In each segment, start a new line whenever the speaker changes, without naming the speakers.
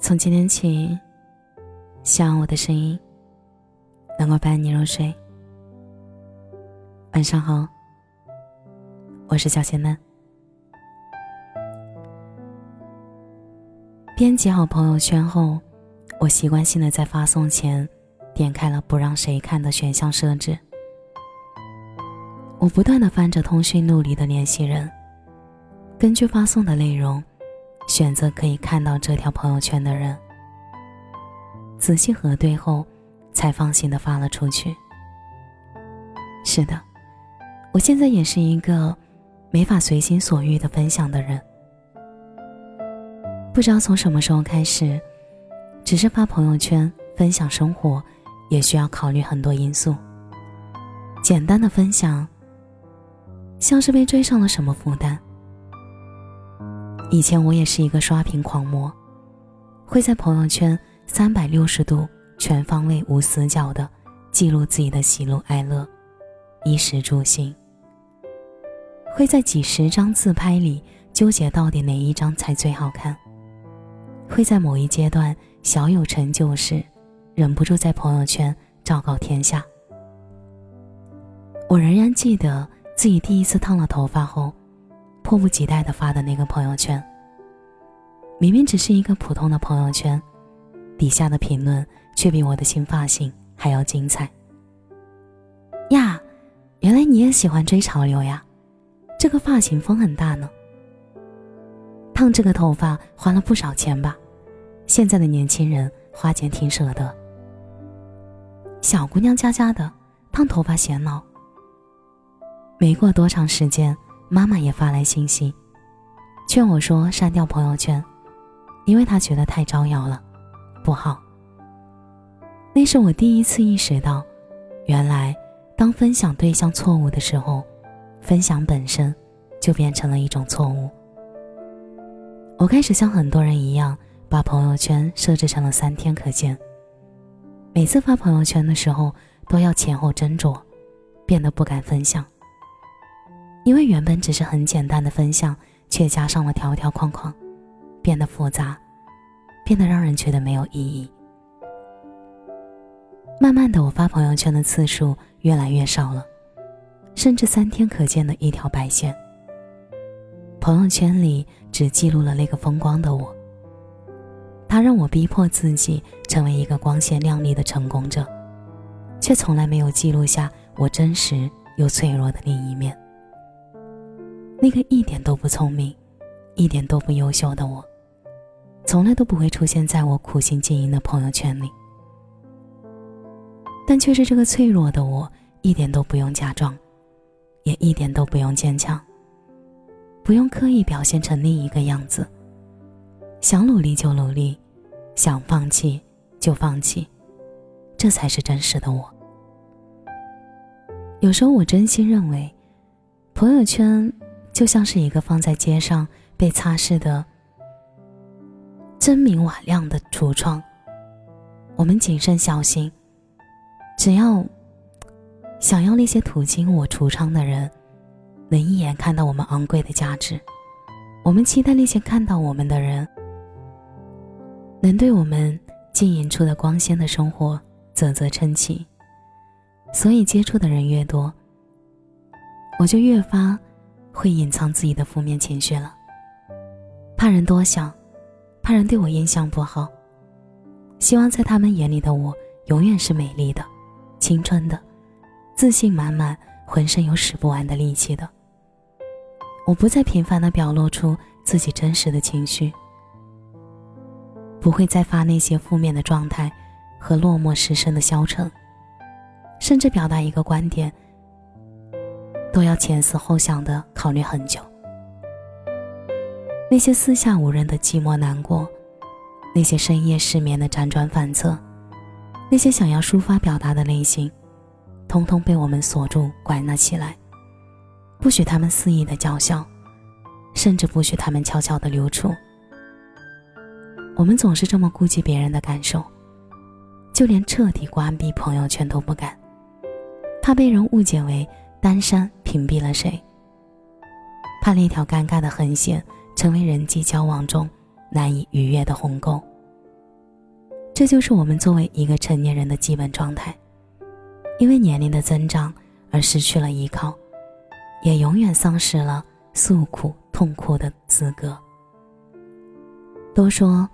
从今天起，希望我的声音能够伴你入睡。晚上好，我是小仙嫩。编辑好朋友圈后，我习惯性的在发送前点开了不让谁看的选项设置。我不断的翻着通讯录里的联系人，根据发送的内容。选择可以看到这条朋友圈的人，仔细核对后，才放心的发了出去。是的，我现在也是一个没法随心所欲的分享的人。不知道从什么时候开始，只是发朋友圈分享生活，也需要考虑很多因素。简单的分享，像是被追上了什么负担。以前我也是一个刷屏狂魔，会在朋友圈三百六十度全方位无死角的记录自己的喜怒哀乐、衣食住行。会在几十张自拍里纠结到底哪一张才最好看。会在某一阶段小有成就时，忍不住在朋友圈昭告天下。我仍然记得自己第一次烫了头发后。迫不及待的发的那个朋友圈，明明只是一个普通的朋友圈，底下的评论却比我的新发型还要精彩。呀，原来你也喜欢追潮流呀，这个发型风很大呢。烫这个头发花了不少钱吧？现在的年轻人花钱挺舍得。小姑娘家家的，烫头发显老。没过多长时间。妈妈也发来信息，劝我说删掉朋友圈，因为她觉得太招摇了，不好。那是我第一次意识到，原来当分享对象错误的时候，分享本身就变成了一种错误。我开始像很多人一样，把朋友圈设置成了三天可见。每次发朋友圈的时候，都要前后斟酌，变得不敢分享。因为原本只是很简单的分享，却加上了条条框框，变得复杂，变得让人觉得没有意义。慢慢的，我发朋友圈的次数越来越少了，甚至三天可见的一条白线。朋友圈里只记录了那个风光的我，他让我逼迫自己成为一个光鲜亮丽的成功者，却从来没有记录下我真实又脆弱的另一面。那个一点都不聪明、一点都不优秀的我，从来都不会出现在我苦心经营的朋友圈里。但却是这个脆弱的我，一点都不用假装，也一点都不用坚强，不用刻意表现成另一个样子。想努力就努力，想放弃就放弃，这才是真实的我。有时候我真心认为，朋友圈。就像是一个放在街上被擦拭的真明瓦亮的橱窗，我们谨慎小心，只要想要那些途经我橱窗的人能一眼看到我们昂贵的价值，我们期待那些看到我们的人能对我们经营出的光鲜的生活啧啧称奇，所以接触的人越多，我就越发。会隐藏自己的负面情绪了，怕人多想，怕人对我印象不好。希望在他们眼里的我永远是美丽的、青春的、自信满满、浑身有使不完的力气的。我不再频繁的表露出自己真实的情绪，不会再发那些负面的状态和落寞失声的消沉，甚至表达一个观点。都要前思后想的考虑很久。那些四下无人的寂寞难过，那些深夜失眠的辗转反侧，那些想要抒发表达的内心，通通被我们锁住关了起来，不许他们肆意的叫嚣，甚至不许他们悄悄的流出。我们总是这么顾及别人的感受，就连彻底关闭朋友圈都不敢，怕被人误解为。单山屏蔽了谁？怕那条尴尬的横线成为人际交往中难以逾越的鸿沟。这就是我们作为一个成年人的基本状态。因为年龄的增长而失去了依靠，也永远丧失了诉苦痛哭的资格。都说，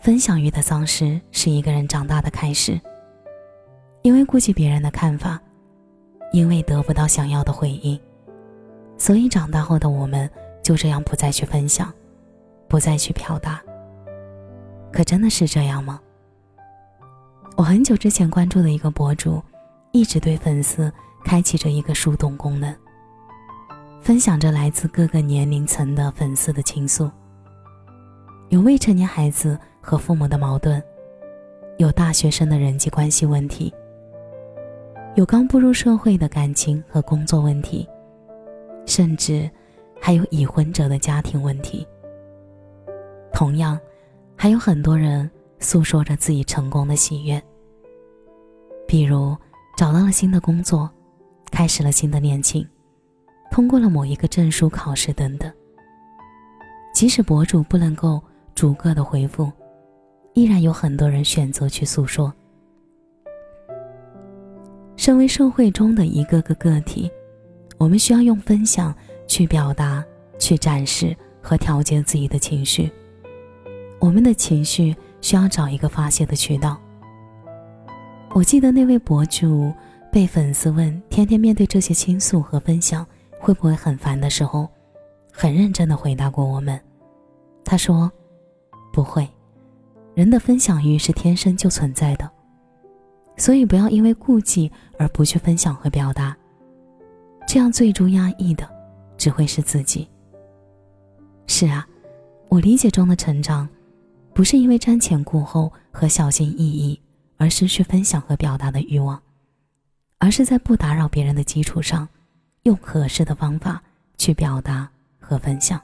分享欲的丧失是一个人长大的开始。因为顾及别人的看法，因为得不到想要的回应，所以长大后的我们就这样不再去分享，不再去表达。可真的是这样吗？我很久之前关注的一个博主。一直对粉丝开启着一个树洞功能，分享着来自各个年龄层的粉丝的倾诉。有未成年孩子和父母的矛盾，有大学生的人际关系问题，有刚步入社会的感情和工作问题，甚至还有已婚者的家庭问题。同样，还有很多人诉说着自己成功的喜悦，比如。找到了新的工作，开始了新的恋情，通过了某一个证书考试等等。即使博主不能够逐个的回复，依然有很多人选择去诉说。身为社会中的一个个个体，我们需要用分享去表达、去展示和调节自己的情绪。我们的情绪需要找一个发泄的渠道。我记得那位博主被粉丝问：“天天面对这些倾诉和分享，会不会很烦？”的时候，很认真的回答过我们。他说：“不会，人的分享欲是天生就存在的，所以不要因为顾忌而不去分享和表达，这样最终压抑的只会是自己。”是啊，我理解中的成长，不是因为瞻前顾后和小心翼翼。而失去分享和表达的欲望，而是在不打扰别人的基础上，用合适的方法去表达和分享。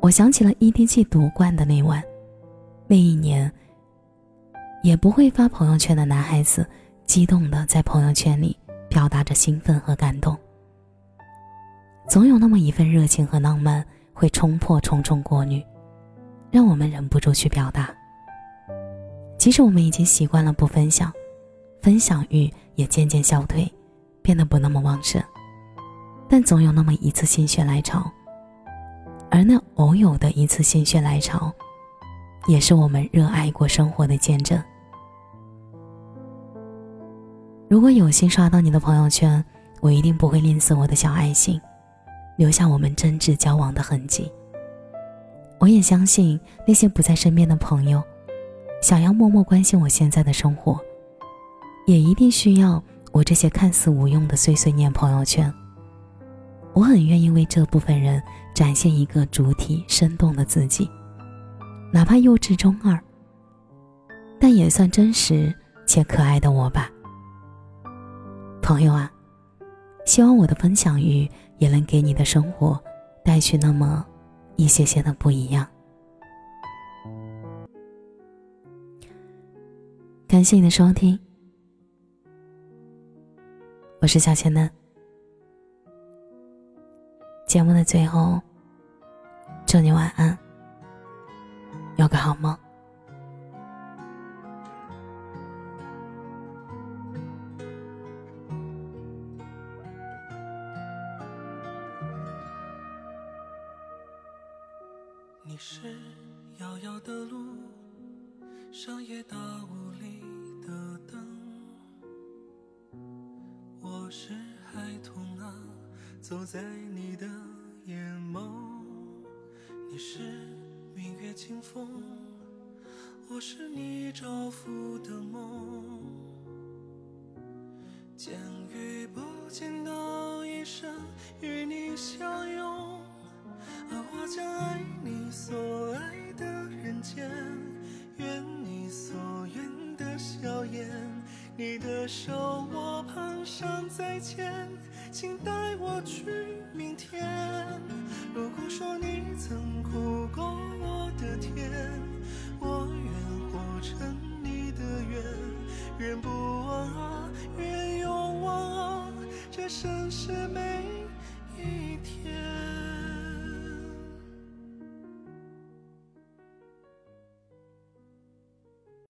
我想起了 EDG 夺冠的那晚，那一年，也不会发朋友圈的男孩子，激动的在朋友圈里表达着兴奋和感动。总有那么一份热情和浪漫，会冲破重重过滤，让我们忍不住去表达。即使我们已经习惯了不分享，分享欲也渐渐消退，变得不那么旺盛，但总有那么一次心血来潮，而那偶有的一次心血来潮，也是我们热爱过生活的见证。如果有幸刷到你的朋友圈，我一定不会吝啬我的小爱心，留下我们真挚交往的痕迹。我也相信那些不在身边的朋友。想要默默关心我现在的生活，也一定需要我这些看似无用的碎碎念朋友圈。我很愿意为这部分人展现一个主体生动的自己，哪怕幼稚中二，但也算真实且可爱的我吧。朋友啊，希望我的分享欲也能给你的生活带去那么一些些的不一样。感谢你的收听，我是小千嫩。节目的最后，祝你晚安，有个好梦。
是遥遥的路，上夜大雾里。的灯，我是孩童啊，走在你的眼眸。你是明月清风，我是你照拂的梦。见与不见的一生，与你相所爱的人间，愿你所愿。的笑颜，你的手我蹒跚在牵，请带我去明天。如果说你曾哭过我的甜，我愿活成你的愿，愿不忘啊，愿永忘啊，这盛世美。